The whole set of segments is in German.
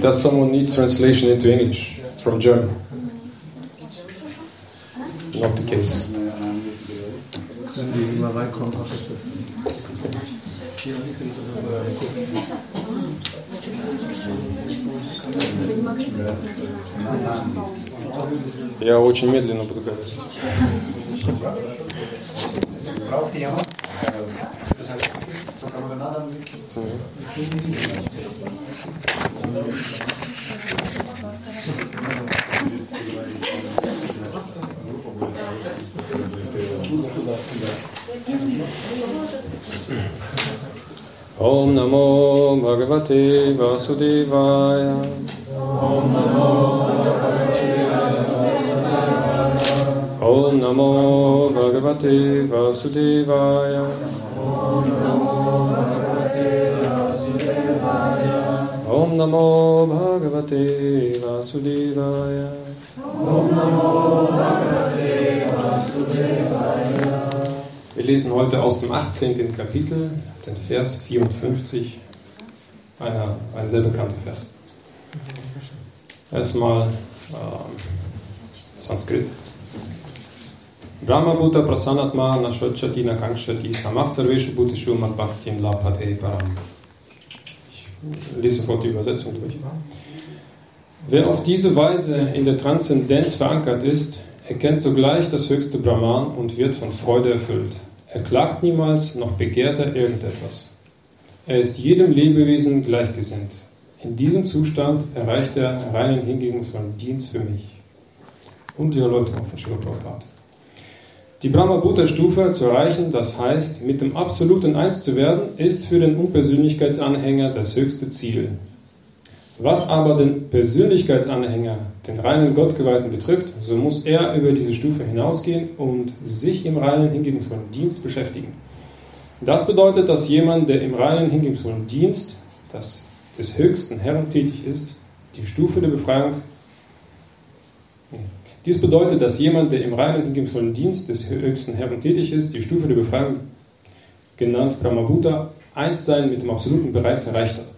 Does someone need translation into English from German? Not the case. Я очень медленно буду говорить. Ом намо бхагавате Vasudevaya tocar una nada Musik? Om Namo Bhagavate Vasudevaya. Om Namo Bhagavate Vasudevaya. Om Namo Bhagavate Vasudevaya. Wir lesen heute aus dem 18. Kapitel, den Vers 54, einer, ein sehr bekannter Vers. Erstmal ähm, Sanskrit. Brahma Bhuta Prasanatma Nashvachati Nakangshati Samastarveshu Bhutishu Madbhaktim Lapate Param. Ich lese sofort die Übersetzung durch. Wer auf diese Weise in der Transzendenz verankert ist, erkennt sogleich das höchste Brahman und wird von Freude erfüllt. Er klagt niemals, noch begehrt er irgendetwas. Er ist jedem Lebewesen gleichgesinnt. In diesem Zustand erreicht er reinen hingebungsvollen Dienst für mich. Und die Erläuterung von Sri Prabhupada. Die Brahma-Bhuta-Stufe zu erreichen, das heißt, mit dem Absoluten eins zu werden, ist für den Unpersönlichkeitsanhänger das höchste Ziel. Was aber den Persönlichkeitsanhänger, den reinen Gottgeweihten betrifft, so muss er über diese Stufe hinausgehen und sich im reinen hingebungsvollen Dienst beschäftigen. Das bedeutet, dass jemand, der im reinen hingebungsvollen Dienst das des höchsten Herrn tätig ist, die Stufe der Befreiung dies bedeutet, dass jemand, der im reinen hingebungsvollen Dienst des höchsten Herrn tätig ist, die Stufe der Befreiung, genannt Brahmabhuta, Einssein mit dem Absoluten bereits erreicht hat.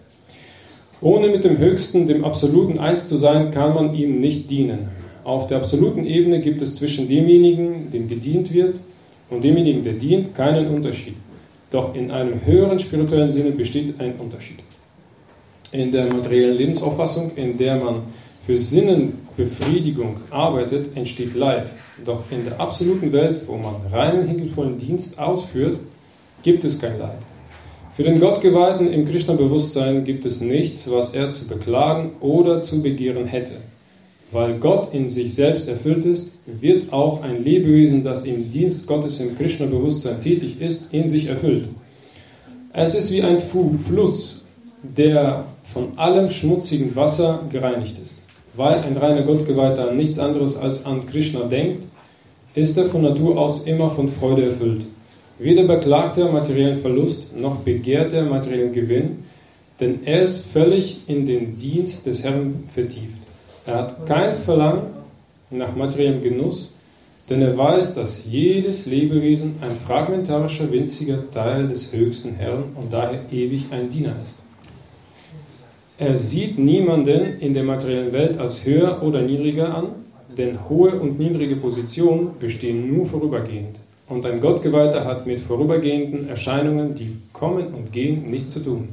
Ohne mit dem Höchsten, dem Absoluten eins zu sein, kann man ihm nicht dienen. Auf der absoluten Ebene gibt es zwischen demjenigen, dem gedient wird, und demjenigen, der dient, keinen Unterschied. Doch in einem höheren spirituellen Sinne besteht ein Unterschied. In der materiellen Lebensauffassung, in der man für Sinnenbefriedigung arbeitet, entsteht Leid. Doch in der absoluten Welt, wo man reinen, hingebvollen Dienst ausführt, gibt es kein Leid. Für den Gottgeweihten im Krishna-Bewusstsein gibt es nichts, was er zu beklagen oder zu begehren hätte. Weil Gott in sich selbst erfüllt ist, wird auch ein Lebewesen, das im Dienst Gottes im Krishna-Bewusstsein tätig ist, in sich erfüllt. Es ist wie ein Fluss, der von allem schmutzigen Wasser gereinigt ist. Weil ein reiner Gottgeweihter an nichts anderes als an Krishna denkt, ist er von Natur aus immer von Freude erfüllt. Weder beklagt er materiellen Verlust, noch begehrt er materiellen Gewinn, denn er ist völlig in den Dienst des Herrn vertieft. Er hat kein Verlangen nach materiellem Genuss, denn er weiß, dass jedes Lebewesen ein fragmentarischer, winziger Teil des höchsten Herrn und daher ewig ein Diener ist. Er sieht niemanden in der materiellen Welt als höher oder niedriger an, denn hohe und niedrige Positionen bestehen nur vorübergehend. Und ein Gottgeweihter hat mit vorübergehenden Erscheinungen, die kommen und gehen, nichts zu tun.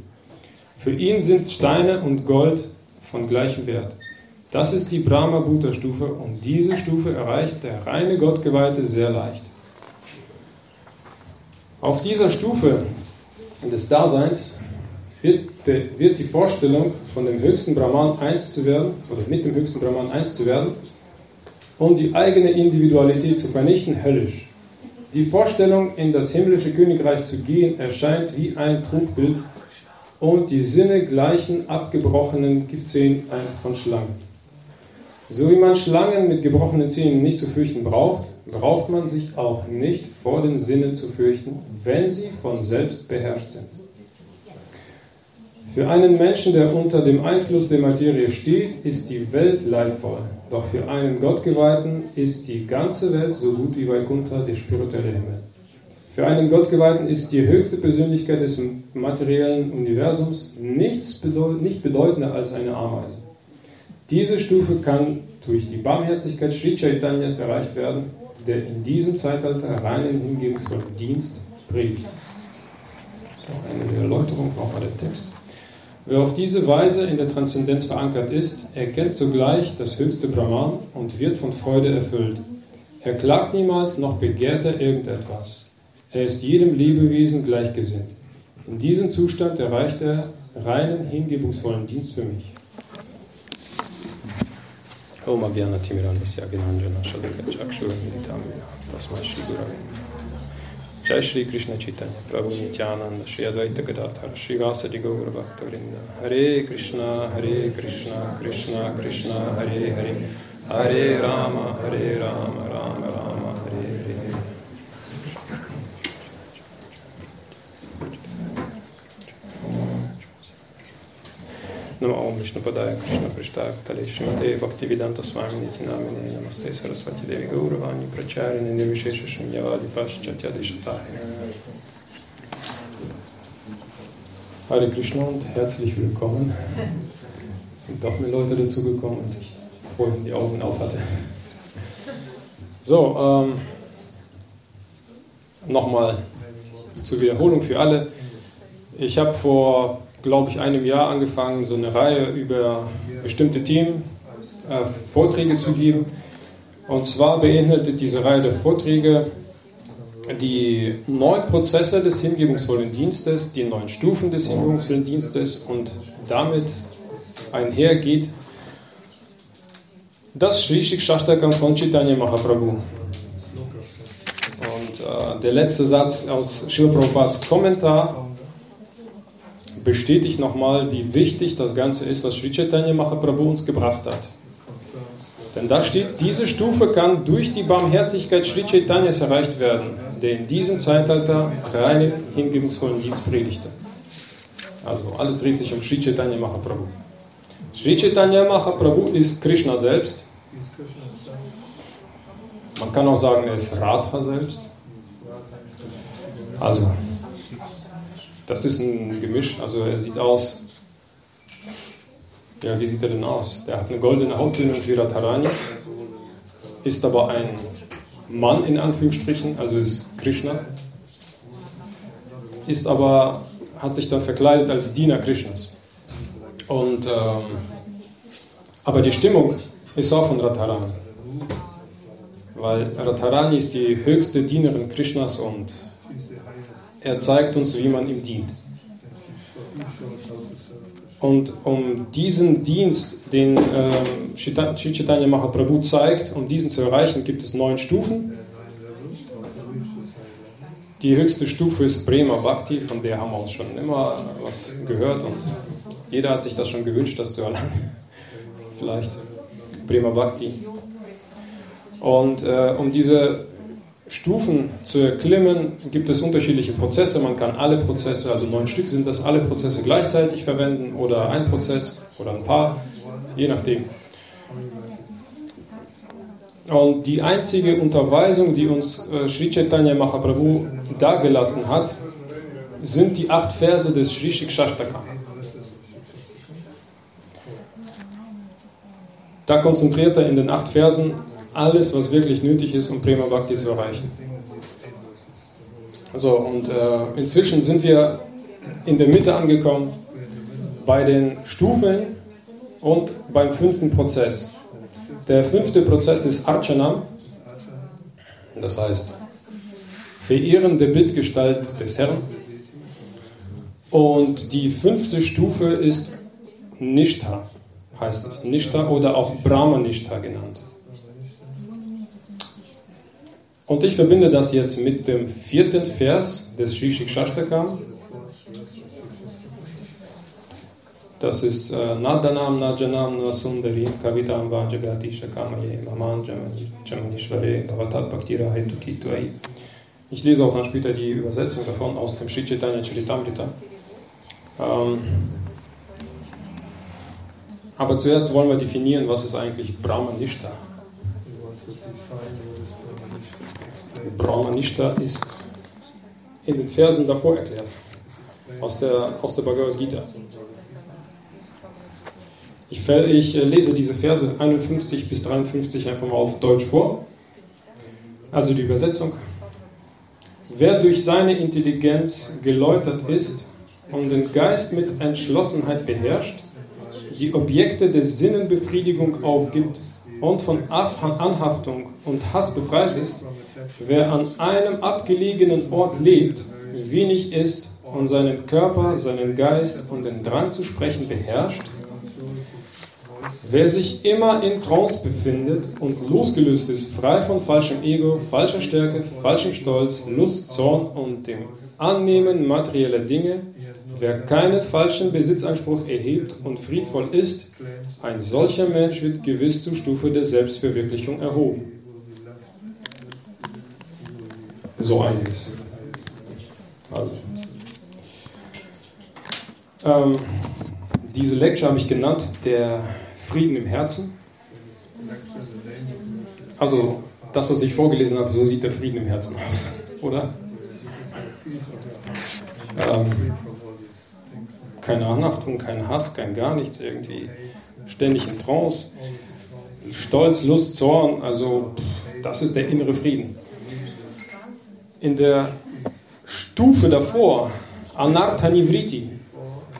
Für ihn sind Steine und Gold von gleichem Wert. Das ist die Brahma-Bhuta-Stufe und diese Stufe erreicht der reine Gottgeweihte sehr leicht. Auf dieser Stufe des Daseins wird die Vorstellung, von dem höchsten Brahman eins zu werden, oder mit dem höchsten Brahman eins zu werden, um die eigene Individualität zu vernichten, höllisch. Die Vorstellung, in das himmlische Königreich zu gehen, erscheint wie ein Trugbild und die Sinne gleichen abgebrochenen Giftzähnen von Schlangen. So wie man Schlangen mit gebrochenen Zähnen nicht zu fürchten braucht, braucht man sich auch nicht vor den Sinnen zu fürchten, wenn sie von selbst beherrscht sind. Für einen Menschen, der unter dem Einfluss der Materie steht, ist die Welt leidvoll. Doch für einen Gottgeweihten ist die ganze Welt so gut wie Vaikuntha, der spirituelle Himmel. Für einen Gottgeweihten ist die höchste Persönlichkeit des materiellen Universums nichts bedeut nicht bedeutender als eine Ameise. Diese Stufe kann durch die Barmherzigkeit Sri Chaitanyas erreicht werden, der in diesem Zeitalter reinen, hingebungsvollen Dienst predigt. So, eine Erläuterung, nochmal der Text. Wer auf diese Weise in der Transzendenz verankert ist, erkennt zugleich das höchste Brahman und wird von Freude erfüllt. Er klagt niemals, noch begehrt er irgendetwas. Er ist jedem Lebewesen gleichgesinnt. In diesem Zustand erreicht er reinen, hingebungsvollen Dienst für mich. Om Abhyana Timirandasya Ginanjana Shadaka Chakshura Tasmai Shri Gurave जय श्री कृष्ण चैतन्य प्रभु नित्यानंद श्री अद्वैत गदाधर श्रीवासदि गौर भक्त वृंद हरे कृष्णा हरे कृष्णा कृष्णा कृष्णा हरे हरे हरे राम हरे राम राम राम हरे Hare Vishnupadaya Krishna Prishtaya Kale Shimate Bhaktivedanta Swami Nitinamine Namaste Sarasvati Devi Gauravani Pracharine Nirvishesha Shunyavadi Paschatya Deshatahine Hare Krishna und herzlich willkommen. Es sind doch mehr Leute dazugekommen, als ich vorhin die Augen auf hatte. So, ähm, nochmal zur Wiederholung für alle. Ich habe vor glaube ich, einem Jahr angefangen, so eine Reihe über bestimmte Themen äh, Vorträge zu geben. Und zwar beinhaltet diese Reihe der Vorträge die neun Prozesse des hingebungsvollen Dienstes, die neun Stufen des hingebungsvollen Dienstes und damit einhergeht das Sri Shikshashtakam von Chaitanya Mahaprabhu. Und äh, der letzte Satz aus Srila Prabhupads Kommentar bestätigt nochmal, wie wichtig das Ganze ist, was Sri Chaitanya Mahaprabhu uns gebracht hat. Denn da steht, diese Stufe kann durch die Barmherzigkeit Sri Chaitanyas erreicht werden, der in diesem Zeitalter reinen, hingebungsvollen Dienst predigte. Also alles dreht sich um Sri Chaitanya Mahaprabhu. Sri Chaitanya Mahaprabhu ist Krishna selbst. Man kann auch sagen, er ist Radha selbst. Also das ist ein Gemisch. Also er sieht aus. Ja, wie sieht er denn aus? Der hat eine goldene Hauttöne und Viratarani, ist aber ein Mann in Anführungsstrichen, also ist Krishna, ist aber, hat sich dann verkleidet als Diener Krishnas. Und, ähm, aber die Stimmung ist auch von Radharani. Weil Radharani ist die höchste Dienerin Krishnas und er zeigt uns, wie man ihm dient. Und um diesen Dienst, den äh, Mahaprabhu zeigt, um diesen zu erreichen, gibt es neun Stufen. Die höchste Stufe ist Prema Bhakti, von der haben wir uns schon immer was gehört und jeder hat sich das schon gewünscht, das zu erlangen. Vielleicht Prema Bhakti. Und äh, um diese Stufen zu erklimmen, gibt es unterschiedliche Prozesse. Man kann alle Prozesse, also neun Stück sind das, alle Prozesse gleichzeitig verwenden oder ein Prozess oder ein paar, je nachdem. Und die einzige Unterweisung, die uns äh, Sri Chaitanya Mahaprabhu dargelassen hat, sind die acht Verse des Sri Shikshashtaka. Da konzentriert er in den acht Versen alles, was wirklich nötig ist, um Prema Bhakti zu erreichen. So, und äh, inzwischen sind wir in der Mitte angekommen bei den Stufen und beim fünften Prozess. Der fünfte Prozess ist Archanam, das heißt Verehren der Bildgestalt des Herrn. Und die fünfte Stufe ist Nishtha, heißt es. Nishtha oder auch Brahma Nishtha genannt. Und ich verbinde das jetzt mit dem vierten Vers des Shishik Shashtakam. Das ist äh, Nadanam Najanam Nasundarim Kavitam Vajagati Shakamaye Maman Jamanishvare Bhavatat Bhaktira Hetukitwai. Ich lese auch dann später die Übersetzung davon aus dem Shri Chaitanya Charitamrita. Ähm, Aber zuerst wollen wir definieren, was ist eigentlich Brahmanishta. We want to define Brahmanishta. Ist in den Versen davor erklärt, aus der, aus der Bhagavad Gita. Ich, ich äh, lese diese Verse 51 bis 53 einfach mal auf Deutsch vor. Also die Übersetzung. Wer durch seine Intelligenz geläutert ist und den Geist mit Entschlossenheit beherrscht, die Objekte der Sinnenbefriedigung aufgibt und von Af- Anhaftung und Hass befreit ist, wer an einem abgelegenen Ort lebt, wenig isst und seinen Körper, seinen Geist und den Drang zu sprechen beherrscht, Wer sich immer in Trance befindet und losgelöst ist, frei von falschem Ego, falscher Stärke, falschem Stolz, Lust, Zorn und dem Annehmen materieller Dinge, wer keinen falschen Besitzanspruch erhebt und friedvoll ist, ein solcher Mensch wird gewiss zur Stufe der Selbstverwirklichung erhoben. So einiges. Also. Ähm, diese Lecture habe ich genannt, der Frieden im Herzen. Also, das, was ich vorgelesen habe, so sieht der Frieden im Herzen aus, oder? Ähm, keine Anhaftung, kein Hass, kein gar nichts, irgendwie ständig in Trance. Stolz, Lust, Zorn, also das ist der innere Frieden. In der Stufe davor, Anartha Nivriti,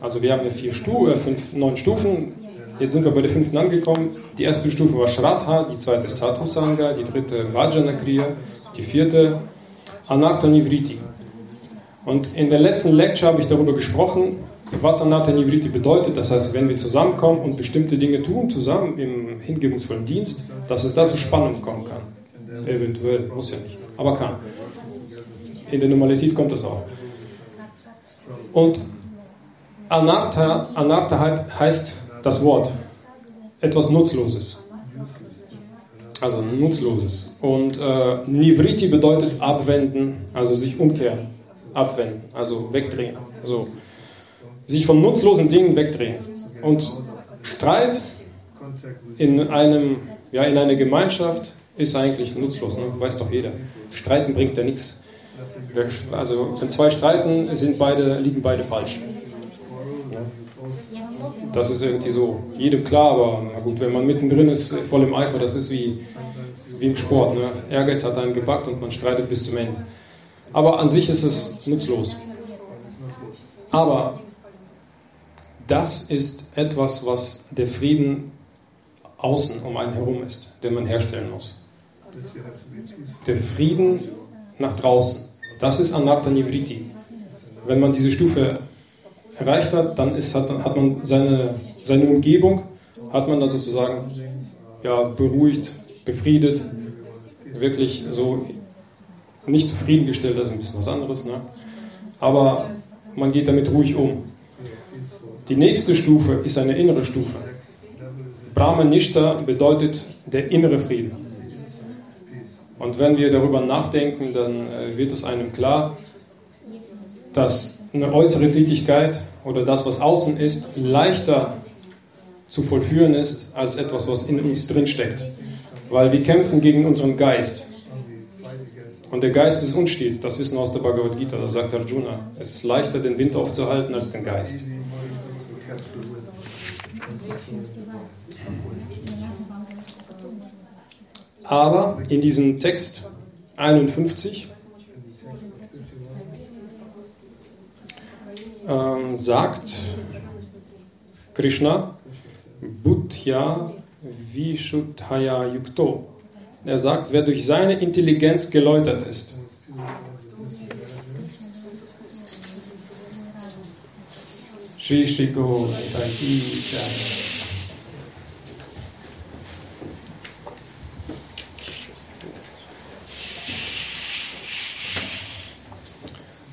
also wir haben ja vier Stu äh, fünf, neun Stufen, jetzt sind wir bei der fünften angekommen. Die erste Stufe war Shraddha, die zweite Sadhu Sangha, die dritte Vajana Kriya, die vierte Anartha Nivriti. Und in der letzten Lecture habe ich darüber gesprochen, was Anartha Nivriti bedeutet. Das heißt, wenn wir zusammenkommen und bestimmte Dinge tun, zusammen im hingebungsvollen Dienst, dass es da zu Spannung kommen kann. Eventuell, muss ja nicht, aber kann. In der Normalität kommt das auch. Und Anartha, Anartha heißt das Wort etwas Nutzloses. Also Nutzloses. Und äh, Nivriti bedeutet abwenden, also sich umkehren, abwenden, also wegdrehen. Also sich von nutzlosen Dingen wegdrehen. Und Streit in, einem, ja, in einer Gemeinschaft ist eigentlich nutzlos, ne? weiß doch jeder. Streiten bringt ja nichts. Also wenn zwei streiten, sind beide, liegen beide falsch. Das ist irgendwie so jedem klar, aber na gut, wenn man mittendrin ist, voll im Eifer, das ist wie, wie im Sport. Ne? Ehrgeiz hat einen gepackt und man streitet bis zum Ende. Aber an sich ist es nutzlos. Aber das ist etwas, was der Frieden außen um einen herum ist, den man herstellen muss. Der Frieden nach draußen. Das ist Anartha Nivriti. Wenn man diese Stufe erreicht hat, dann ist, hat, hat man seine, seine Umgebung, hat man dann sozusagen ja, beruhigt, befriedet, wirklich so nicht zufriedengestellt, das ist ein bisschen was anderes. Ne? Aber man geht damit ruhig um. Die nächste Stufe ist eine innere Stufe. Brahmanishta bedeutet der innere Frieden. Und wenn wir darüber nachdenken, dann äh, wird es einem klar, dass eine äußere Tätigkeit oder das, was außen ist, leichter zu vollführen ist als etwas, was in uns drin steckt. Weil wir kämpfen gegen unseren Geist. Und der Geist ist unstet, das wissen wir aus der Bhagavad Gita, da sagt Arjuna, es ist leichter, den Wind aufzuhalten als den Geist. Aber in diesem Text 51 ähm, sagt Krishna, Buddhya Vishuddhaya Yukto. Er sagt, wer durch seine Intelligenz geläutert ist. Govinda Ki Jai.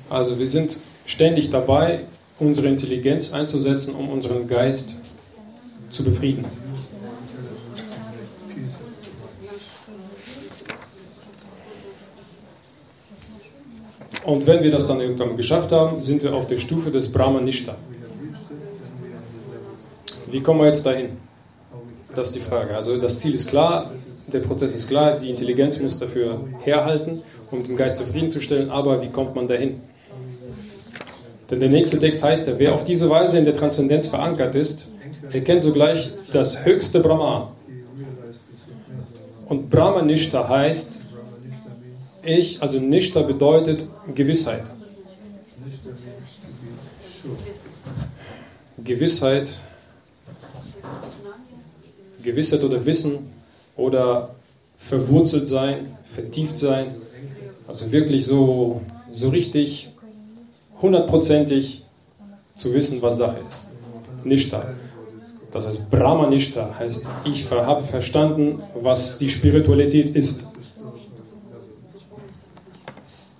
Also wir sind ständig dabei, unsere Intelligenz einzusetzen, um unseren Geist zu befrieden. Und wenn wir das dann irgendwann geschafft haben, sind wir auf der Stufe des Brahmanishta. Wie kommen wir jetzt dahin? Das ist die Frage. Also das Ziel ist klar, der Prozess ist klar, die Intelligenz muss dafür herhalten, um den Geist zufriedenzustellen, aber wie kommt man dahin? Denn der nächste Text heißt ja, wer auf diese Weise in der Transzendenz verankert ist, erkennt sogleich das höchste Brahman. Und Brahmanishta heißt, ich, also Nishta bedeutet Gewissheit. Gewissheit, Gewissheit oder Wissen oder verwurzelt sein, vertieft sein. Also wirklich so, so richtig hundertprozentig zu wissen, was Sache ist. Nishta. Das heißt, Brahmanishta heißt, ich habe verstanden, was die Spiritualität ist.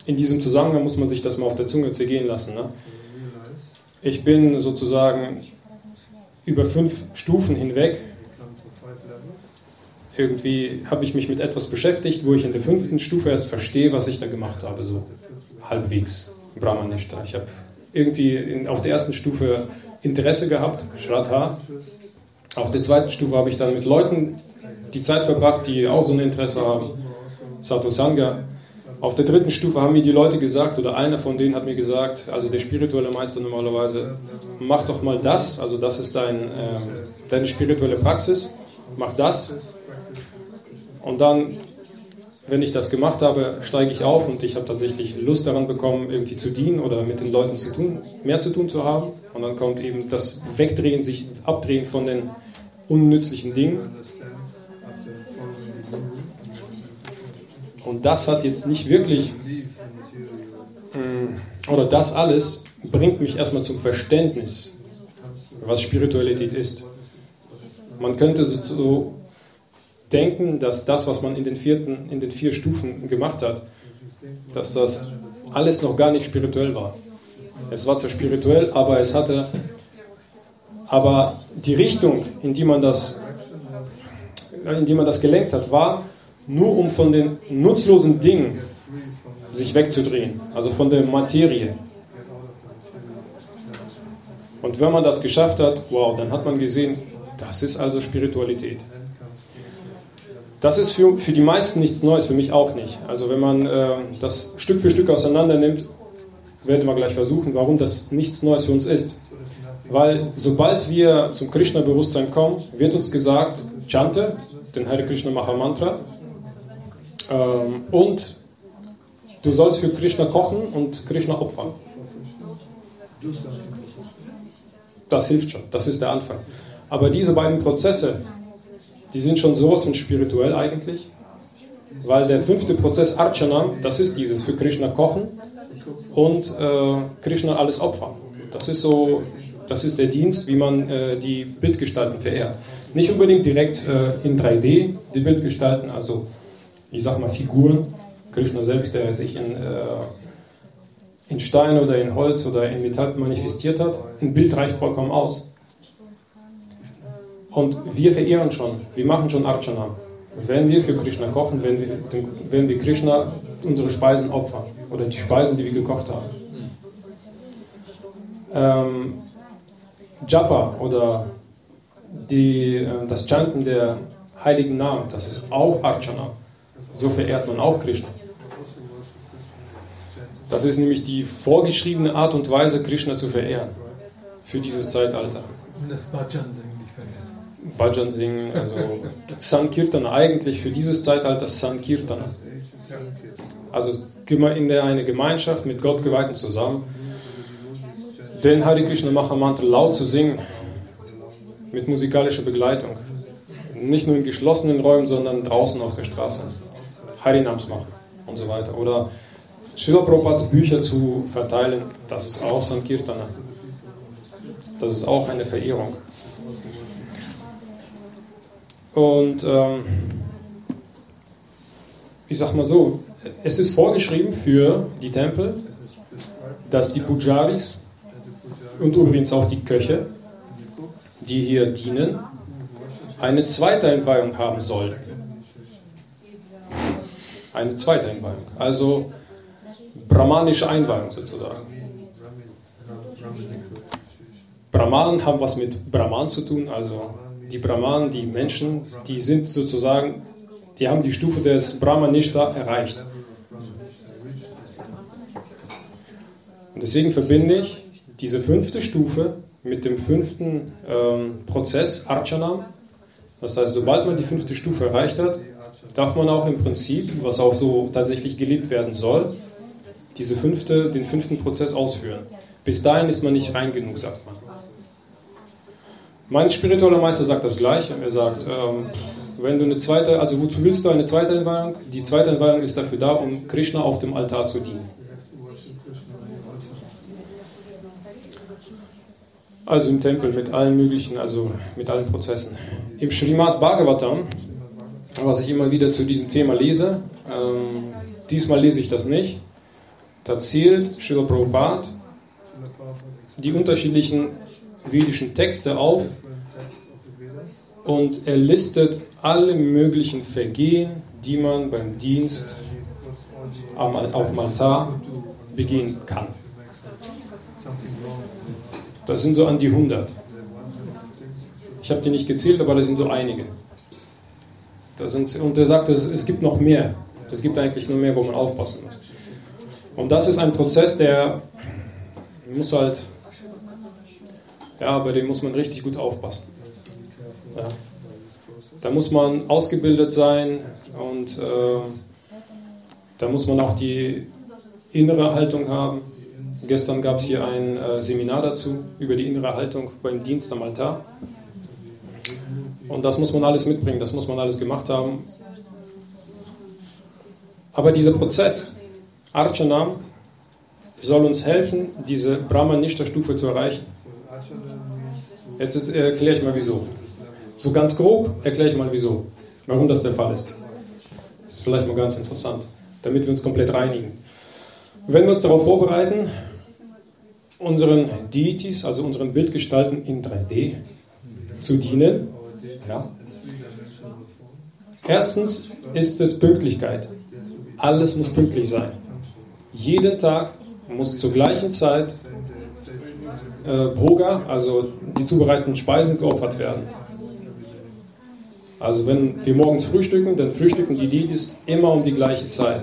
In diesem Zusammenhang muss man sich das mal auf der Zunge zergehen lassen. Ne? Ich bin sozusagen über fünf Stufen hinweg. Irgendwie habe ich mich mit etwas beschäftigt, wo ich in der fünften Stufe erst verstehe, was ich da gemacht habe, so halbwegs. Brahmanishta. Ich habe irgendwie in, auf der ersten Stufe Interesse gehabt, Shraddha. Auf der zweiten Stufe habe ich dann mit Leuten die Zeit verbracht, die auch so ein Interesse haben, Sadhusanga. Auf der dritten Stufe haben mir die Leute gesagt, oder einer von denen hat mir gesagt, also der spirituelle Meister normalerweise, mach doch mal das, also das ist dein, äh, deine spirituelle Praxis, mach das. Und dann wenn ich das gemacht habe, steige ich auf und ich habe tatsächlich Lust daran bekommen, irgendwie zu dienen oder mit den Leuten zu tun, mehr zu tun zu haben. Und dann kommt eben das Wegdrehen, sich abdrehen von den unnützlichen Dingen. Und das hat jetzt nicht wirklich, mm, oder das alles bringt mich erstmal zum Verständnis, was Spiritualität ist. Man könnte so denken, dass das, was man in den, vierten, in den vier Stufen gemacht hat, dass das alles noch gar nicht spirituell war. Es war zwar spirituell, aber es hatte, aber die Richtung, in die man das, in die man das gelenkt hat, war nur um von den nutzlosen Dingen sich wegzudrehen, also von der Materie. Und wenn man das geschafft hat, wow, dann hat man gesehen, das ist also Spiritualität. Das ist für, für die meisten nichts Neues, für mich auch nicht. Also wenn man äh, das Stück für Stück auseinander nimmt, werden wir gleich versuchen, warum das nichts Neues für uns ist. Weil sobald wir zum Krishna-Bewusstsein kommen, wird uns gesagt, chante, den Hare Krishna Maha Mantra, ähm, und du sollst für Krishna kochen und Krishna opfern. Das hilft schon, das ist der Anfang. Aber diese beiden Prozesse, die sind schon sowas von spirituell eigentlich, weil der fünfte Prozess Archana, das ist dieses für Krishna kochen und äh, Krishna alles opfern. Das ist so, das ist der Dienst, wie man äh, die Bildgestalten verehrt. Nicht unbedingt direkt äh, in 3D die Bildgestalten, also ich sag mal Figuren. Krishna selbst, der sich in, äh, in Stein oder in Holz oder in Metall manifestiert hat. Ein Bild reicht vollkommen aus. Und wir verehren schon, wir machen schon Archana. Wenn wir für Krishna kochen, wenn wir, wenn wir Krishna unsere Speisen opfern oder die Speisen, die wir gekocht haben. Ähm, Japa oder die, äh, das Chanten der heiligen Namen, das ist auch Archana. So verehrt man auch Krishna. Das ist nämlich die vorgeschriebene Art und Weise, Krishna zu verehren für dieses Zeitalter. Und das Bhajan vergessen. Bhajan singen, also Sankirtana, eigentlich für dieses Zeitalter Sankirtana. Also in der eine Gemeinschaft mit Gottgeweihten zusammen, den Hare Krishna Maha Mantra laut zu singen, mit musikalischer Begleitung. Nicht nur in geschlossenen Räumen, sondern draußen auf der Straße. Harinams machen und so weiter. Oder Srila Prabhupads Bücher zu verteilen, das ist auch Sankirtana. Das ist auch eine Verehrung. Und ähm, ich sag mal so, es ist vorgeschrieben für die Tempel, dass die Pujaris und übrigens auch die Köche, die hier dienen, eine zweite Einweihung haben sollten. Eine zweite Einweihung. Also brahmanische Einweihung sozusagen. Brahmanen haben was mit Brahman zu tun, also die Brahmanen, die Menschen, die sind sozusagen, die haben die Stufe des Brahmanishta erreicht. Und deswegen verbinde ich diese fünfte Stufe mit dem fünften ähm, Prozess, Archana. Das heißt, sobald man die fünfte Stufe erreicht hat, darf man auch im Prinzip, was auch so tatsächlich gelebt werden soll, diese fünfte, den fünften Prozess ausführen. Bis dahin ist man nicht rein genug, sagt man. Mein spiritueller Meister sagt das gleiche. Er sagt, ähm, wenn du eine zweite, also wozu willst du eine zweite Entweihung? Die zweite Entweihung ist dafür da, um Krishna auf dem Altar zu dienen. Also im Tempel mit allen möglichen, also mit allen Prozessen. Im Srimad Bhagavatam, was ich immer wieder zu diesem Thema lese, ähm, diesmal lese ich das nicht, da zählt Srila Prabhupada die unterschiedlichen vedischen Texte auf und er listet alle möglichen Vergehen, die man beim Dienst auf dem Altar begehen kann. Das sind so an die 100. Ich habe die nicht gezählt, aber das sind so einige. Das sind, und er sagt, es gibt noch mehr. Es gibt eigentlich nur mehr, wo man aufpassen muss. Und das ist ein Prozess, der muss halt, ja, bei dem muss man richtig gut aufpassen. Ja. Da muss man ausgebildet sein und äh, da muss man auch die innere Haltung haben. Gestern gab es hier ein äh, Seminar dazu über die innere Haltung beim Dienst am Altar. Und das muss man alles mitbringen, das muss man alles gemacht haben. Aber dieser Prozess, Archanam, soll uns helfen, diese Brahmanishta-Stufe zu erreichen. Jetzt erkläre ich mal wieso. So ganz grob erkläre ich mal wieso, warum das der Fall ist. Das ist vielleicht mal ganz interessant, damit wir uns komplett reinigen. Wenn wir uns darauf vorbereiten, unseren Deities, also unseren Bildgestalten in 3D zu dienen. Ja. Erstens ist es Pünktlichkeit. Alles muss pünktlich sein. Jeden Tag muss zur gleichen Zeit äh, Bhoga, also die zubereiteten Speisen, geopfert werden. Also wenn wir morgens frühstücken, dann frühstücken die Deities immer um die gleiche Zeit.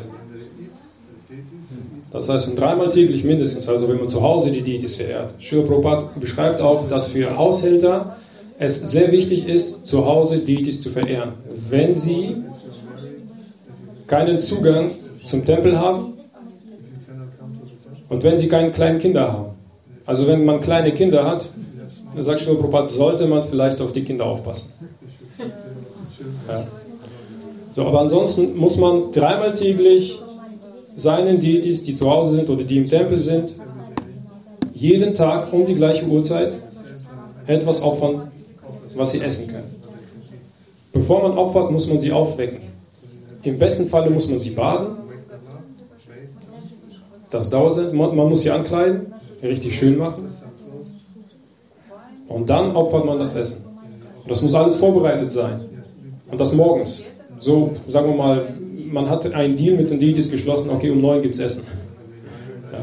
Das heißt, dreimal täglich mindestens, also wenn man zu Hause die Deities verehrt. Srila Prabhupada beschreibt auch, dass für Haushälter es sehr wichtig ist, zu Hause Deities zu verehren. Wenn sie keinen Zugang zum Tempel haben und wenn sie keine kleinen Kinder haben. Also wenn man kleine Kinder hat, sagt Srila Prabhupada, sollte man vielleicht auf die Kinder aufpassen. Ja. So, aber ansonsten muss man dreimal täglich seinen Deities, die zu Hause sind oder die im Tempel sind, jeden Tag um die gleiche Uhrzeit etwas opfern, was sie essen können. Bevor man opfert, muss man sie aufwecken. Im besten Falle muss man sie baden. Das dauert, man muss sie ankleiden, richtig schön machen. Und dann opfert man das Essen. Und das muss alles vorbereitet sein. Und das morgens. So, sagen wir mal, man hat einen Deal mit den Deities geschlossen, okay, um neun gibt es Essen. Ja.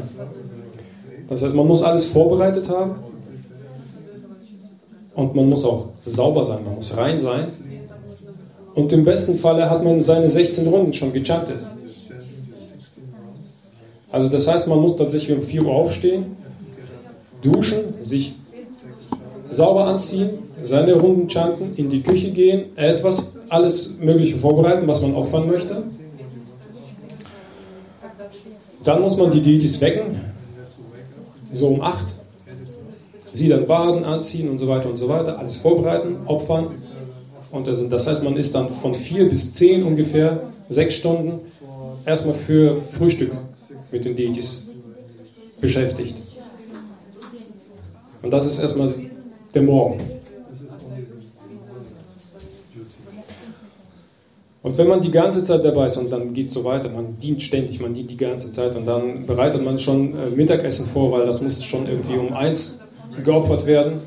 Das heißt, man muss alles vorbereitet haben und man muss auch sauber sein, man muss rein sein. Und im besten Falle hat man seine 16 Runden schon gechantet. Also das heißt, man muss tatsächlich um 4 Uhr aufstehen, duschen, sich sauber anziehen, seine Runden chanten, in die Küche gehen, etwas, alles Mögliche vorbereiten, was man opfern möchte. Dann muss man die Deities wecken, so um 8. Sie dann baden, anziehen und so weiter und so weiter, alles vorbereiten, opfern. Und das, das heißt, man ist dann von 4 bis 10 ungefähr, 6 Stunden, erstmal für Frühstück mit den Deities beschäftigt. Und das ist erstmal der Morgen. Und wenn man die ganze Zeit dabei ist und dann geht es so weiter, man dient ständig, man dient die ganze Zeit und dann bereitet man schon äh, Mittagessen vor, weil das muss schon irgendwie um eins geopfert werden.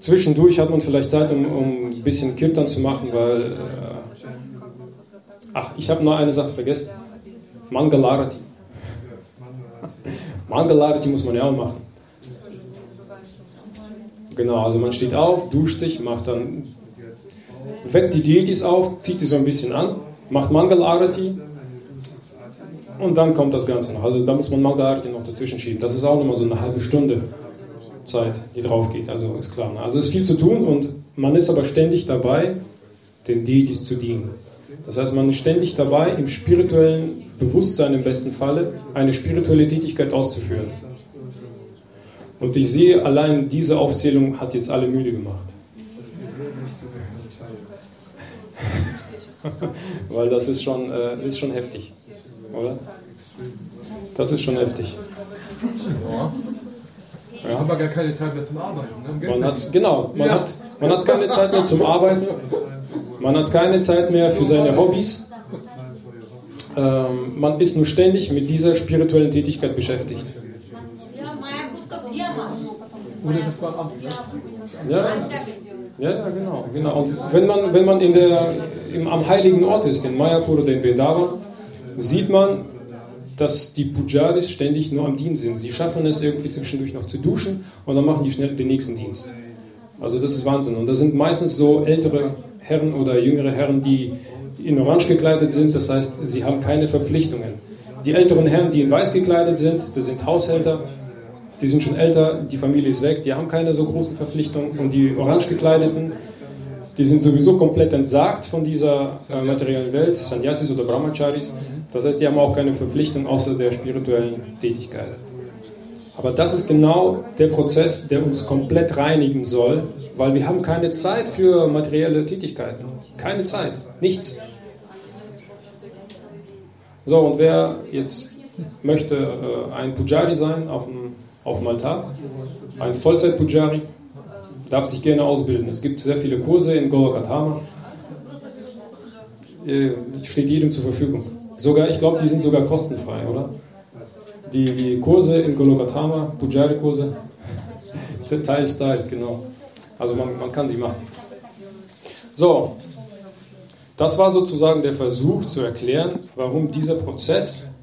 Zwischendurch hat man vielleicht Zeit, um, um ein bisschen Kirtan zu machen, weil. Äh, ach, ich habe noch eine Sache vergessen. Mangalarati. Mangalarati muss man ja auch machen. Genau, also man steht auf, duscht sich, macht dann, weckt die Deities auf, zieht sie so ein bisschen an, macht Mangal Arati und dann kommt das Ganze noch. Also da muss man Mangal Arati noch dazwischen schieben. Das ist auch nochmal so eine halbe Stunde Zeit, die drauf geht. Also ist klar. Ne? Also ist viel zu tun und man ist aber ständig dabei, den Deities zu dienen. Das heißt, man ist ständig dabei, im spirituellen Bewusstsein im besten Falle eine spirituelle Tätigkeit auszuführen. Und ich sehe, allein diese Aufzählung hat jetzt alle müde gemacht. Weil das ist schon, äh, ist schon heftig, oder? Das ist schon heftig. Ja. Ja. Haben wir gar keine Zeit mehr zum Arbeiten. Ne? Man hat, genau, man, Ja. hat, man hat keine Zeit mehr zum Arbeiten, man hat keine Zeit mehr für seine Hobbys. Ähm, man ist nur ständig mit dieser spirituellen Tätigkeit beschäftigt. Oder das war am ja, ja, genau. genau. Und wenn man, wenn man in der, im, am heiligen Ort ist, in Mayapur oder in Vrindavan, sieht man, dass die Pujaris ständig nur am Dienst sind. Sie schaffen es irgendwie zwischendurch noch zu duschen und dann machen die schnell den nächsten Dienst. Also das ist Wahnsinn. Und das sind meistens so ältere Herren oder jüngere Herren, die in Orange gekleidet sind. Das heißt, sie haben keine Verpflichtungen. Die älteren Herren, die in Weiß gekleidet sind, das sind Haushälter. Die sind schon älter, die Familie ist weg, die haben keine so großen Verpflichtungen. Und die orange gekleideten, die sind sowieso komplett entsagt von dieser äh, materiellen Welt, Sannyasis oder Brahmacharis. Das heißt, die haben auch keine Verpflichtung außer der spirituellen Tätigkeit. Aber das ist genau der Prozess, der uns komplett reinigen soll, weil wir haben keine Zeit für materielle Tätigkeiten. Keine Zeit, nichts. So, und wer jetzt möchte äh, ein Pujari sein auf dem, auf dem Altar, ein Vollzeit-Pujari, darf sich gerne ausbilden. Es gibt sehr viele Kurse in Golokatama. Äh, steht jedem zur Verfügung. Sogar, ich glaube, die sind sogar kostenfrei, oder? Die, die Kurse in Golokatama, Pujari-Kurse, teils, teils, genau. Also man, man kann sie machen. So, das war sozusagen der Versuch zu erklären, warum dieser Prozess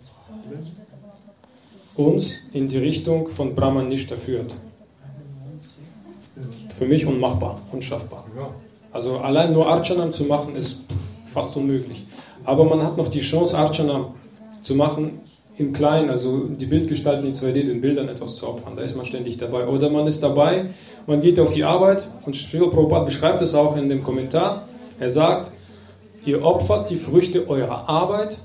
uns in die Richtung von Brahman Nishta führt. Für mich unmachbar, unschaffbar. Also allein nur Archanam zu machen ist fast unmöglich. Aber man hat noch die Chance, Archanam zu machen im Kleinen, also die Bildgestalten in 2D, den Bildern etwas zu opfern. Da ist man ständig dabei. Oder man ist dabei, man geht auf die Arbeit und Srila Prabhupada beschreibt es auch in dem Kommentar. Er sagt, ihr opfert die Früchte eurer Arbeit,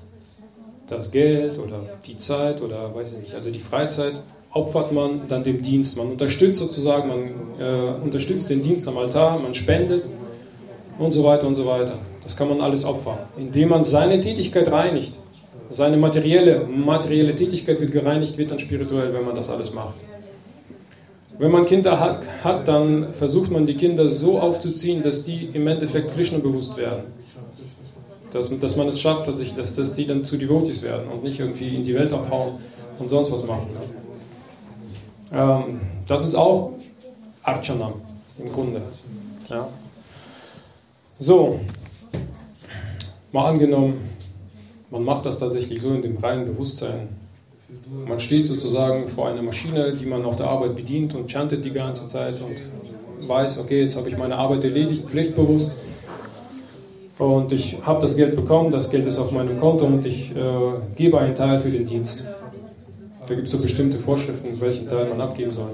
das Geld oder die Zeit oder weiß ich nicht, also die Freizeit, opfert man dann dem Dienst. Man unterstützt sozusagen, man äh, unterstützt den Dienst am Altar, man spendet und so weiter und so weiter. Das kann man alles opfern, indem man seine Tätigkeit reinigt. Seine materielle, materielle Tätigkeit wird gereinigt, wird dann spirituell, wenn man das alles macht. Wenn man Kinder hat, hat, dann versucht man die Kinder so aufzuziehen, dass die im Endeffekt Krishna bewusst werden. Dass, dass man es schafft, dass, ich, dass, dass die dann zu Devotees werden und nicht irgendwie in die Welt abhauen und sonst was machen. Ähm, das ist auch Archanam im Grunde. Ja. So, mal angenommen, man macht das tatsächlich so in dem reinen Bewusstsein. Man steht sozusagen vor einer Maschine, die man auf der Arbeit bedient und chantet die ganze Zeit und weiß, okay, jetzt habe ich meine Arbeit erledigt, pflichtbewusst. Und ich habe das Geld bekommen, das Geld ist auf meinem Konto und ich äh, gebe einen Teil für den Dienst. Da gibt es so bestimmte Vorschriften, welchen Teil man abgeben soll.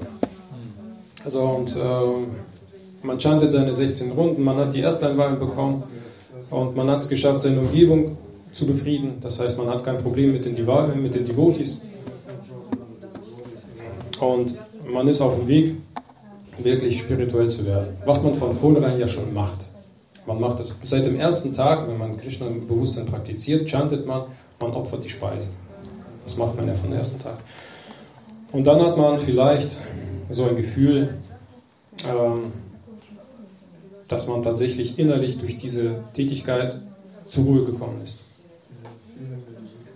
Also und äh, man chantet seine 16 Runden, man hat die Ersteinwahlen bekommen und man hat es geschafft, seine Umgebung zu befrieden. Das heißt, man hat kein Problem mit den, Diva mit den Devotees. Und man ist auf dem Weg, wirklich spirituell zu werden. Was man von vornherein ja schon macht. Man macht es seit dem ersten Tag, wenn man Krishna-Bewusstsein praktiziert, chantet man, man opfert die Speisen. Das macht man ja von dem ersten Tag. Und dann hat man vielleicht so ein Gefühl, ähm, dass man tatsächlich innerlich durch diese Tätigkeit zur Ruhe gekommen ist.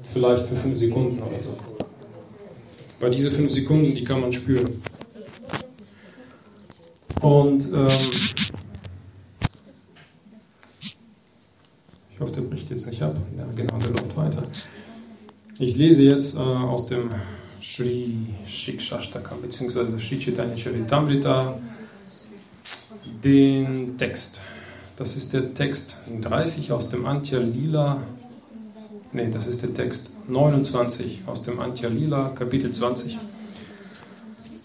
Vielleicht für fünf Sekunden oder so. Weil diese fünf Sekunden, die kann man spüren. Und ähm, ich hoffe, der bricht jetzt nicht ab. Ja, genau, der läuft weiter. Ich lese jetzt äh, aus dem Sri Shikshastakam bzw. Sri Chaitanya Charitamrita den Text. Das ist der Text 30 aus dem Antja Lila. Ne, das ist der Text 29 aus dem Antja Lila, Kapitel 20.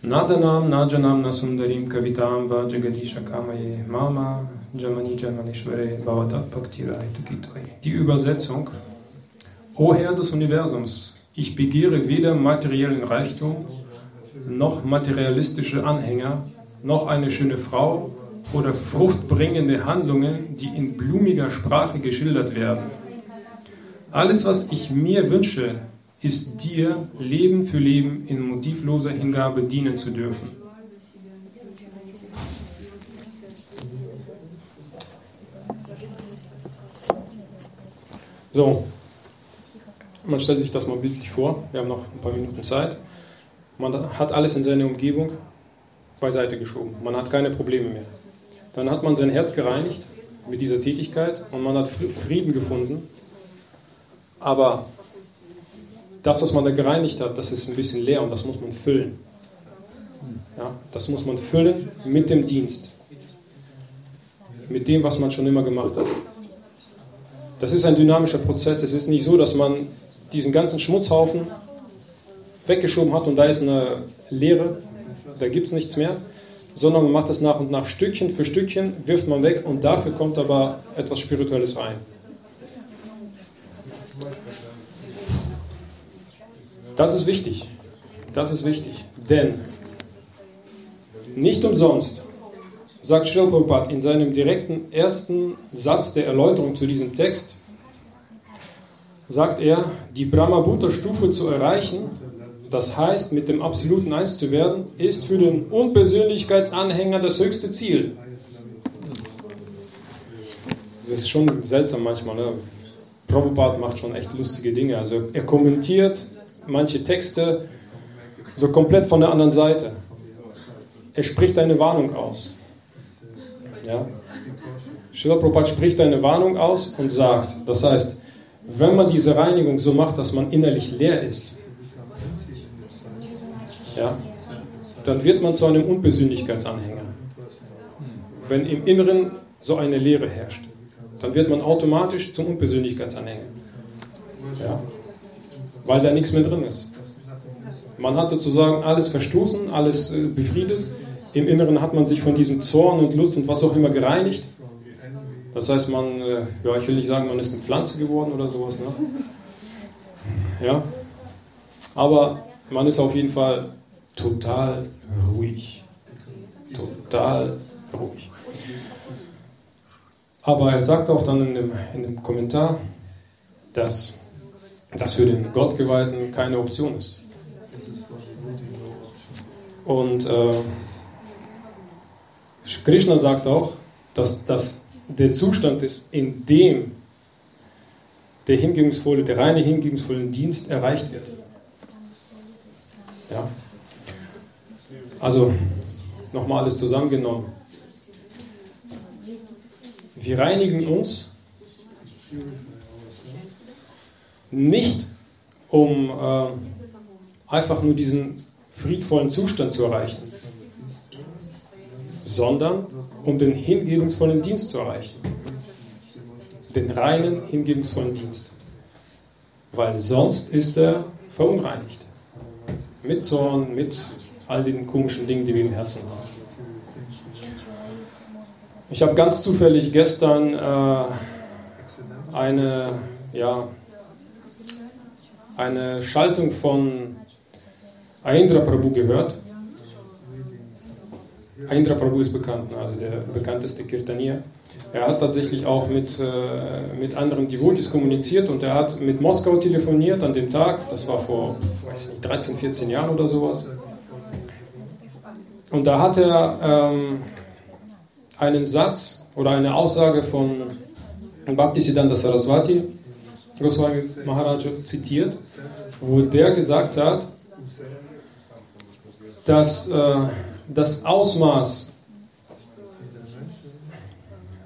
Nadanam Najanam Nasundarim Kavitam Va Jagadisha Kamaye Mama Jamani Jamanishware Bhavatat Bhaktirai Tukitoi. Die Übersetzung. O Herr des Universums, ich begehre weder materiellen Reichtum, noch materialistische Anhänger, noch eine schöne Frau oder fruchtbringende Handlungen, die in blumiger Sprache geschildert werden. Alles, was ich mir wünsche, ist dir Leben für Leben in motivloser Hingabe dienen zu dürfen. So, man stellt sich das mal bildlich vor. Wir haben noch ein paar Minuten Zeit. Man hat alles in seiner Umgebung beiseite geschoben. Man hat keine Probleme mehr. Dann hat man sein Herz gereinigt mit dieser Tätigkeit und man hat Frieden gefunden. Aber das, was man da gereinigt hat, das ist ein bisschen leer und das muss man füllen. Ja, das muss man füllen mit dem Dienst. Mit dem, was man schon immer gemacht hat. Das ist ein dynamischer Prozess. Es ist nicht so, dass man diesen ganzen Schmutzhaufen weggeschoben hat und da ist eine Leere, da gibt es nichts mehr, sondern man macht das nach und nach Stückchen für Stückchen, wirft man weg und dafür kommt aber etwas Spirituelles rein. Das ist wichtig. Das ist wichtig. Denn nicht umsonst sagt Shilprabhat in seinem direkten ersten Satz der Erläuterung zu diesem Text, sagt er, die Brahmabhuta-Stufe zu erreichen, das heißt, mit dem absoluten Eins zu werden, ist für den Unpersönlichkeitsanhänger das höchste Ziel. Das ist schon seltsam manchmal. Ne? Prabhupada macht schon echt lustige Dinge. Also er kommentiert manche Texte so komplett von der anderen Seite. Er spricht eine Warnung aus. Ja? Srila Prabhupada spricht eine Warnung aus und sagt, das heißt, wenn man diese Reinigung so macht, dass man innerlich leer ist, ja, dann wird man zu einem Unpersönlichkeitsanhänger. Wenn im Inneren so eine Leere herrscht, dann wird man automatisch zum Unpersönlichkeitsanhänger. Ja, weil da nichts mehr drin ist. Man hat sozusagen alles verstoßen, alles äh, befriedet. Im Inneren hat man sich von diesem Zorn und Lust und was auch immer gereinigt. Das heißt, man, äh, ja, ich will nicht sagen, man ist eine Pflanze geworden oder sowas. Ne? Ja. Aber man ist auf jeden Fall total ruhig. Total ruhig. Aber er sagt auch dann in dem, in dem Kommentar, dass das für den Gottgeweihten keine Option ist. Und äh, Krishna sagt auch, dass das der Zustand ist, in dem der hingebungsvolle, der reine hingebungsvolle Dienst erreicht wird. Ja. Also, nochmal alles zusammengenommen. Wir reinigen uns nicht, um äh, einfach nur diesen friedvollen Zustand zu erreichen, sondern um den hingebungsvollen Dienst zu erreichen. Den reinen, hingebungsvollen Dienst. Weil sonst ist er verunreinigt. Mit Zorn, mit all den komischen Dingen, die wir im Herzen haben. Ich habe ganz zufällig gestern äh, eine, ja, eine Schaltung von Aindra Prabhu gehört. Aindra Prabhu ist bekannt, also der bekannteste Kirtanier. Er hat tatsächlich auch mit, äh, mit anderen Devotees kommuniziert und er hat mit Moskau telefoniert an dem Tag, das war vor weiß nicht, 13, 14 Jahren oder sowas. Und da hat er ähm, einen Satz oder eine Aussage von Bhaktisiddhanta Saraswati Goswami Maharaj zitiert, wo der gesagt hat, dass äh, das Ausmaß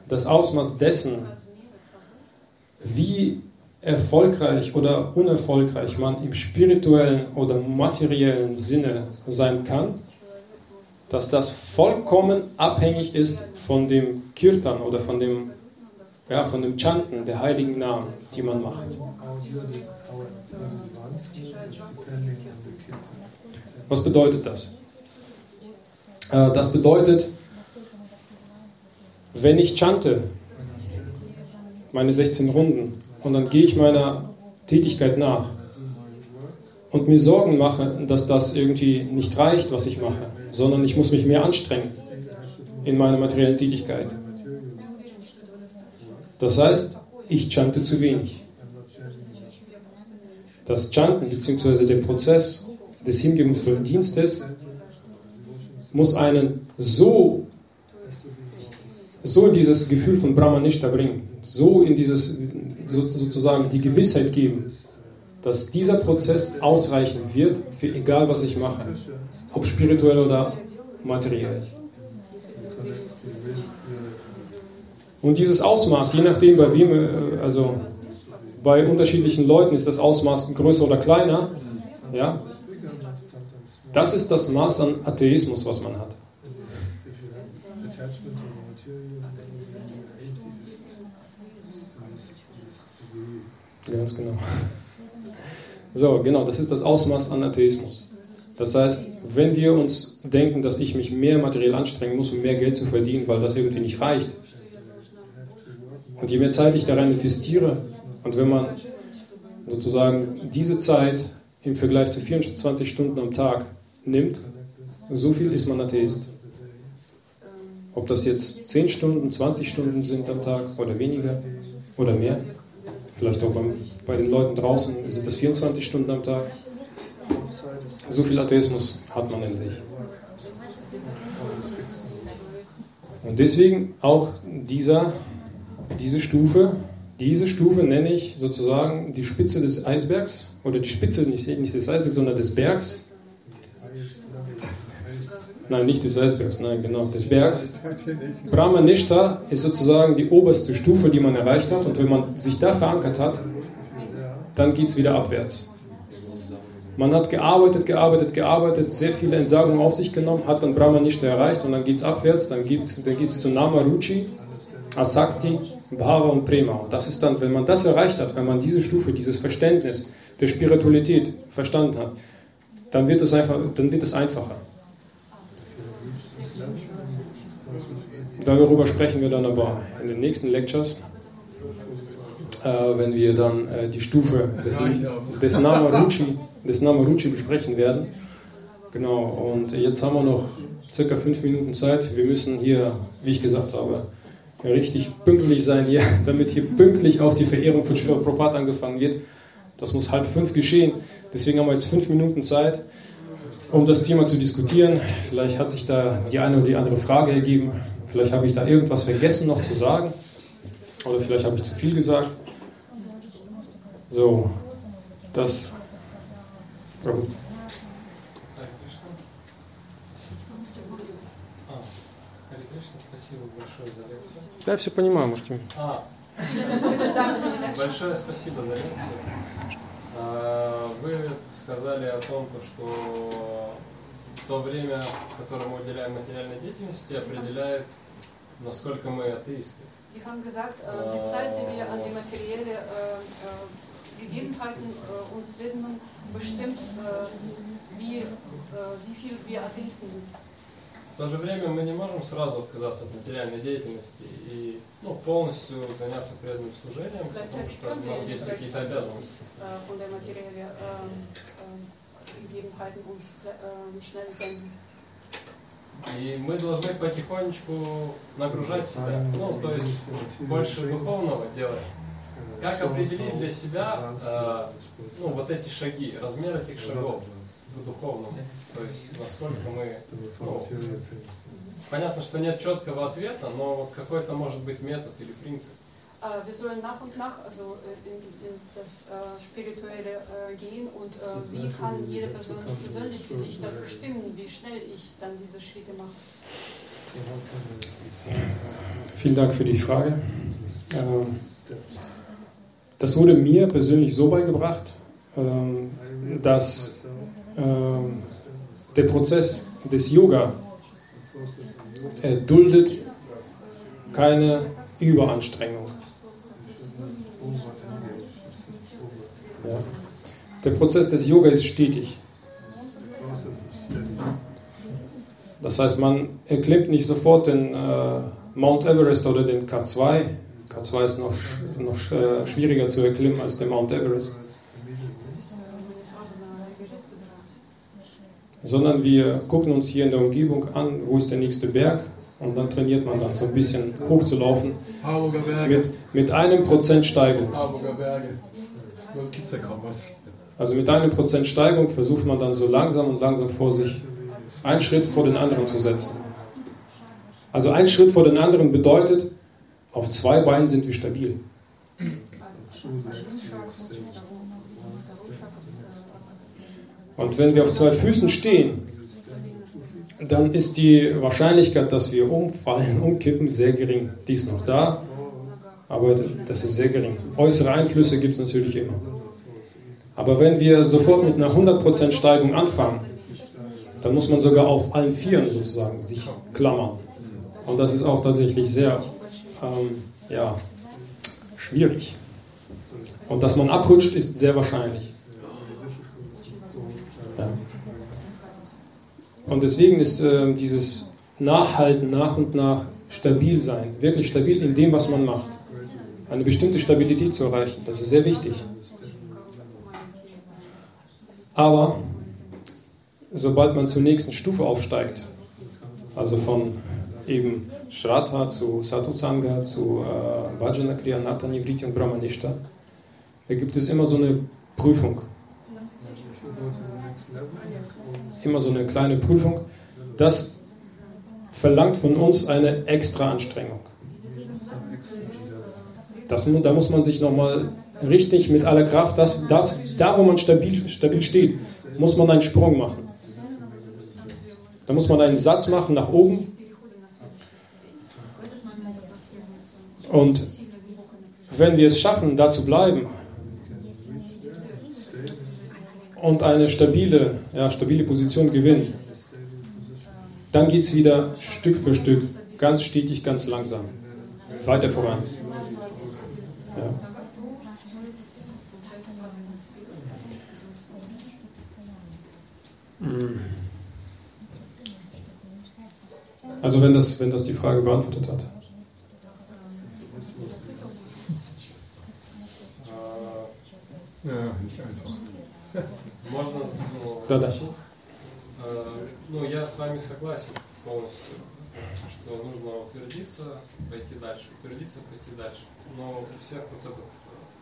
das Ausmaß dessen, wie erfolgreich oder unerfolgreich man im spirituellen oder materiellen Sinne sein kann, dass das vollkommen abhängig ist von dem Kirtan oder von dem, ja, von dem Chanten der heiligen Namen, die man macht. Was bedeutet das? Äh, Das bedeutet, wenn ich chante, meine 16 Runden, und dann gehe ich meiner Tätigkeit nach und mir Sorgen mache, dass das irgendwie nicht reicht, was ich mache, sondern ich muss mich mehr anstrengen in meiner materiellen Tätigkeit. Das heißt, ich chante zu wenig. Das Chanten bzw. der Prozess des hingebungsvollen Dienstes muss einen so, so in dieses Gefühl von Brahmanishta bringen, so in dieses, so, sozusagen die Gewissheit geben, dass dieser Prozess ausreichen wird für egal was ich mache, ob spirituell oder materiell. Und dieses Ausmaß, je nachdem bei wem, äh, also bei unterschiedlichen Leuten ist das Ausmaß größer oder kleiner, ja, das ist das Maß an Atheismus, was man hat. Ganz genau. So, genau, das ist das Ausmaß an Atheismus. Das heißt, wenn wir uns denken, dass ich mich mehr materiell anstrengen muss, um mehr Geld zu verdienen, weil das irgendwie nicht reicht, und je mehr Zeit ich da rein investiere, und wenn man sozusagen diese Zeit im Vergleich zu 24 Stunden am Tag nimmt, so viel ist man Atheist. Ob das jetzt 10 Stunden, 20 Stunden sind am Tag oder weniger oder mehr. Vielleicht auch beim, bei den Leuten draußen sind das 24 Stunden am Tag. So viel Atheismus hat man in sich. Und deswegen auch dieser, diese Stufe, diese Stufe nenne ich sozusagen die Spitze des Eisbergs oder die Spitze nicht, nicht des Eisbergs, sondern des Bergs. Nein, nicht des Eisbergs, nein, genau, des Bergs. Brahmanishta ist sozusagen die oberste Stufe, die man erreicht hat. Und wenn man sich da verankert hat, dann geht es wieder abwärts. Man hat gearbeitet, gearbeitet, gearbeitet, sehr viele Entsagungen auf sich genommen, hat dann Brahmanishta erreicht und dann geht es abwärts, dann geht es dann zu Nama Ruchi, Asakti, Bhava und Prema. Und das ist dann, wenn man das erreicht hat, wenn man diese Stufe, dieses Verständnis der Spiritualität verstanden hat, dann wird es einfach, dann wird es einfacher. Darüber sprechen wir dann aber in den nächsten Lectures, äh, wenn wir dann äh, die Stufe des, des Namaruchi, des Namaruchi besprechen werden. Genau, und jetzt haben wir noch circa fünf Minuten Zeit. Wir müssen hier, wie ich gesagt habe, richtig pünktlich sein hier, damit hier pünktlich auf die Verehrung von Srila Prabhupada angefangen wird. Das muss halb fünf geschehen. Deswegen haben wir jetzt fünf Minuten Zeit, um das Thema zu diskutieren. Vielleicht hat sich da die eine oder die andere Frage ergeben. Vielleicht habe ich da irgendwas vergessen noch zu sagen. Oder vielleicht habe ich zu viel gesagt. So, das. Ja, gut. Я все понимаю, можете. А, большое спасибо за лекцию. А, Вы сказали о том, то, что то время, которое мы уделяем материальной деятельности, определяет, насколько мы атеисты. Sie haben gesagt, die Zeit, die wir an die materielle Gegebenheiten uns widmen, bestimmt, wie, wie viel wir Atheisten sind. В то же время мы не можем сразу отказаться от материальной деятельности и ну, полностью заняться преданным служением, потому что у нас есть какие-то обязанности. Äh, schnell wenden. И мы должны потихонечку нагружать себя, ну, то есть больше духовного делать. Как определить для себя э, ну, вот эти шаги, размер этих шагов к духовному? То есть насколько мы... Ну, понятно, что нет четкого ответа, но вот какой-то может быть метод или принцип. Äh, wir sollen nach und nach also äh, in, in das äh, Spirituelle äh, gehen und äh, wie kann jede Person persönlich für sich das bestimmen, wie schnell ich dann diese Schritte mache. Vielen Dank für die Frage. Ähm, Das wurde mir persönlich so beigebracht, ähm, dass ähm, der Prozess des Yoga duldet keine Überanstrengung. Ja. Der Prozess des Yoga ist stetig. Das heißt, man erklimmt nicht sofort den äh, Mount Everest oder den K2. K2 ist noch, noch äh, schwieriger zu erklimmen als der Mount Everest. Sondern wir gucken uns hier in der Umgebung an, wo ist der nächste Berg und dann trainiert man dann so ein bisschen hochzulaufen. Mit, mit einem Prozent Steigung. Also mit einem Prozent Steigung versucht man dann so langsam und langsam vor sich einen Schritt vor den anderen zu setzen. Also ein Schritt vor den anderen bedeutet, auf zwei Beinen sind wir stabil. Und wenn wir auf zwei Füßen stehen, dann ist die Wahrscheinlichkeit, dass wir umfallen, umkippen, sehr gering. Die ist noch da, aber das ist sehr gering. Äußere Einflüsse gibt es natürlich immer. Aber wenn wir sofort mit einer 100% Steigung anfangen, dann muss man sogar auf allen Vieren sozusagen sich klammern. Und das ist auch tatsächlich sehr ähm, ja, schwierig. Und dass man abrutscht, ist sehr wahrscheinlich. Und deswegen ist äh, dieses Nachhalten, nach und nach stabil sein, wirklich stabil in dem, was man macht, eine bestimmte Stabilität zu erreichen, das ist sehr wichtig. Aber sobald man zur nächsten Stufe aufsteigt, also von eben Shraddha zu Satusanga zu äh, Vajana Kriya und Brahmanishta, da gibt es immer so eine Prüfung. Immer so eine kleine Prüfung. Das verlangt von uns eine extra Anstrengung. Das, da muss man sich nochmal richtig mit aller Kraft, das, das, da wo man stabil, stabil steht, muss man einen Sprung machen. Da muss man einen Satz machen nach oben. Und wenn wir es schaffen, da zu bleiben und eine stabile, ja, stabile Position gewinnen, dann geht es wieder Stück für Stück, ganz stetig, ganz langsam weiter voran. Ja. Also wenn das, wenn das die Frage beantwortet hat. Ja, nicht einfach. Можно Да, да. Э, Ну, я с вами согласен полностью, что нужно утвердиться, пойти дальше, утвердиться, пойти дальше. Но у всех вот эта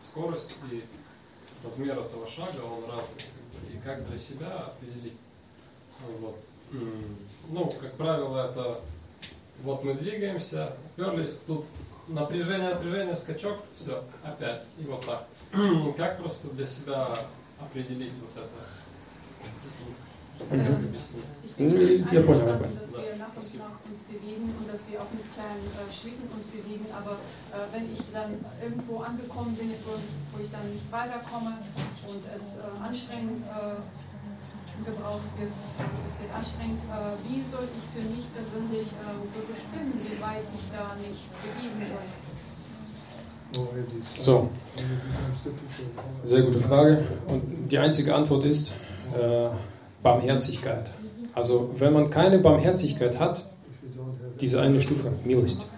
скорость и размер этого шага, он разный. И как для себя определить? Ну, Вот. Ну, как правило, это вот мы двигаемся, уперлись, тут напряжение, напряжение, скачок, все, опять. И вот так. Как просто для себя определить вот это? Как объяснить? Hm, Ja, poнял, я понял. dass wir nach und nach uns bewegen und dass wir auch mit kleinen äh, Schritten uns bewegen. Aber äh, wenn ich dann irgendwo angekommen bin, wo, wo ich dann nicht weiterkomme und es äh, anstrengend äh, gebraucht wird, es wird anstrengend, äh, wie soll ich für mich persönlich äh, so bestimmen, wie weit ich da nicht bewegen soll? So, sehr gute Frage. Und die einzige Antwort ist äh, Barmherzigkeit. Also wenn man keine Barmherzigkeit hat, diese eine Stufe, Milost.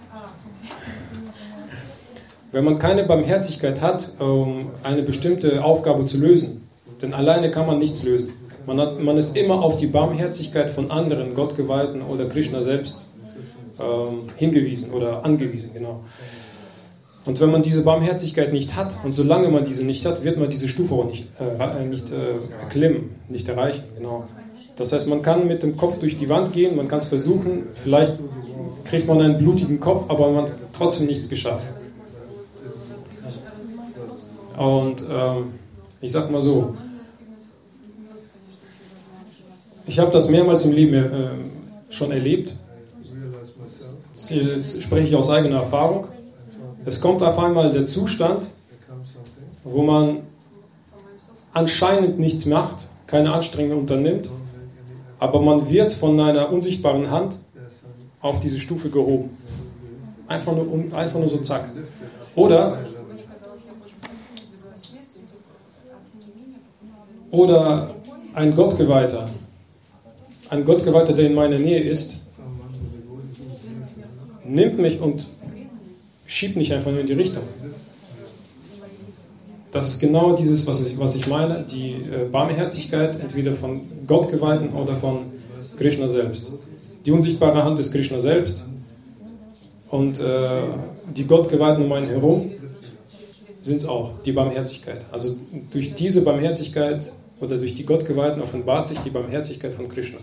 Wenn man keine Barmherzigkeit hat, um eine bestimmte Aufgabe zu lösen, denn alleine kann man nichts lösen. Man, hat, man ist immer auf die Barmherzigkeit von anderen Gottgeweihten oder Krishna selbst ähm, hingewiesen oder angewiesen, genau. Und wenn man diese Barmherzigkeit nicht hat, und solange man diese nicht hat, wird man diese Stufe auch nicht, äh, nicht äh, erklimmen, nicht erreichen. Genau. Das heißt, man kann mit dem Kopf durch die Wand gehen, man kann es versuchen, vielleicht kriegt man einen blutigen Kopf, aber man hat trotzdem nichts geschafft. Und ähm, ich sag mal so, ich habe das mehrmals im Leben äh, schon erlebt. Jetzt spreche ich aus eigener Erfahrung. Es kommt auf einmal der Zustand, wo man anscheinend nichts macht, keine Anstrengung unternimmt, aber man wird von einer unsichtbaren Hand auf diese Stufe gehoben. Einfach nur, einfach nur so zack. Oder, oder ein Gottgeweihter, ein Gottgeweihter, der in meiner Nähe ist, nimmt mich und schiebt mich einfach nur in die Richtung. Das ist genau dieses, was ich, was ich meine, die äh, Barmherzigkeit, entweder von Gottgeweihten oder von Krishna selbst. Die unsichtbare Hand ist Krishna selbst und äh, die Gottgeweihten um einen herum sind es auch, die Barmherzigkeit. Also durch diese Barmherzigkeit oder durch die Gottgeweihten offenbart sich die Barmherzigkeit von Krishna.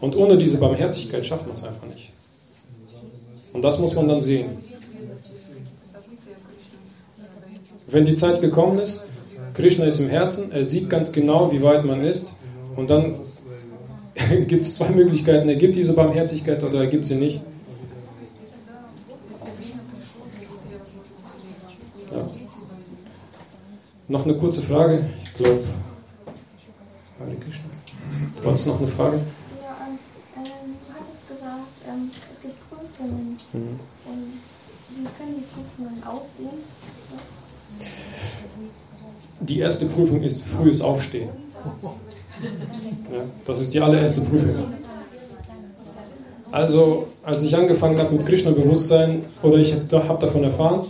Und ohne diese Barmherzigkeit schafft man es einfach nicht. Und das muss man dann sehen. Wenn die Zeit gekommen ist, Krishna ist im Herzen, er sieht ganz genau, wie weit man ist. Und dann gibt es zwei Möglichkeiten. Er gibt diese Barmherzigkeit oder er gibt sie nicht. Ja. Noch eine kurze Frage. Ich glaube, Hare Krishna. Du noch eine Frage? Aussehen? Die erste Prüfung ist frühes Aufstehen. Ja, das ist die allererste Prüfung. Also, als ich angefangen habe mit Krishna-Bewusstsein, oder ich habe davon erfahren,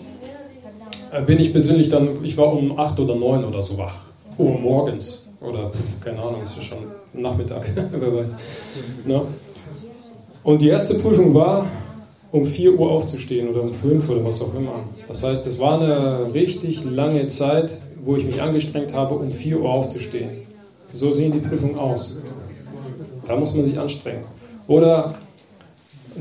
äh, bin ich persönlich dann, ich war um 8 oder 9 oder so wach. Oh, morgens. Oder, keine Ahnung, ist ja schon Nachmittag, wer weiß. Ne? Und die erste Prüfung war, um 4 Uhr aufzustehen oder um 5 oder was auch immer. Das heißt, es war eine richtig lange Zeit, wo ich mich angestrengt habe, um 4 Uhr aufzustehen. So sehen die Prüfungen aus. Da muss man sich anstrengen. Oder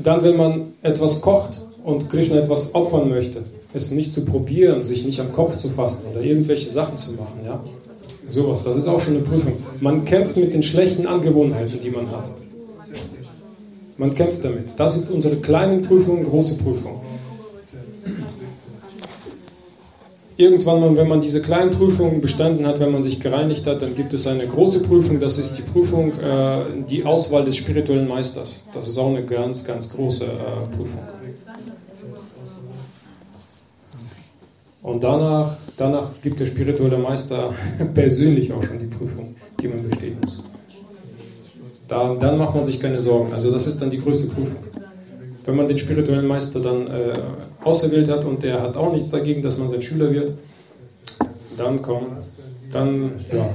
dann, wenn man etwas kocht und Krishna etwas opfern möchte, es nicht zu probieren, sich nicht am Kopf zu fassen oder irgendwelche Sachen zu machen, ja. Sowas, das ist auch schon eine Prüfung. Man kämpft mit den schlechten Angewohnheiten, die man hat. Man kämpft damit. Das sind unsere kleinen Prüfungen, große Prüfungen. Irgendwann, wenn man diese kleinen Prüfungen bestanden hat, wenn man sich gereinigt hat, dann gibt es eine große Prüfung. Das ist die Prüfung, äh, die Auswahl des spirituellen Meisters. Das ist auch eine ganz, ganz große äh, Prüfung. Und danach, danach gibt der spirituelle Meister persönlich auch schon die Prüfung, die man bestehen muss. Da, dann macht man sich keine Sorgen. Also das ist dann die größte Prüfung. Wenn man den spirituellen Meister dann äh, auserwählt hat und der hat auch nichts dagegen, dass man sein Schüler wird, dann kommt, dann, ja,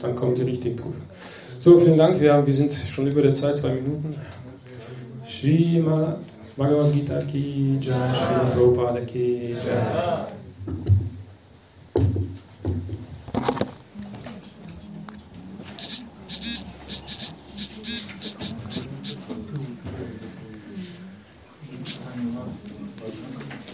dann kommt die richtige Prüfung. So, vielen Dank. Wir, haben, wir sind schon über der Zeit, zwei Minuten. Srimad Bhagavad Gita ki Jai, Srila Prabhupada ki Jai.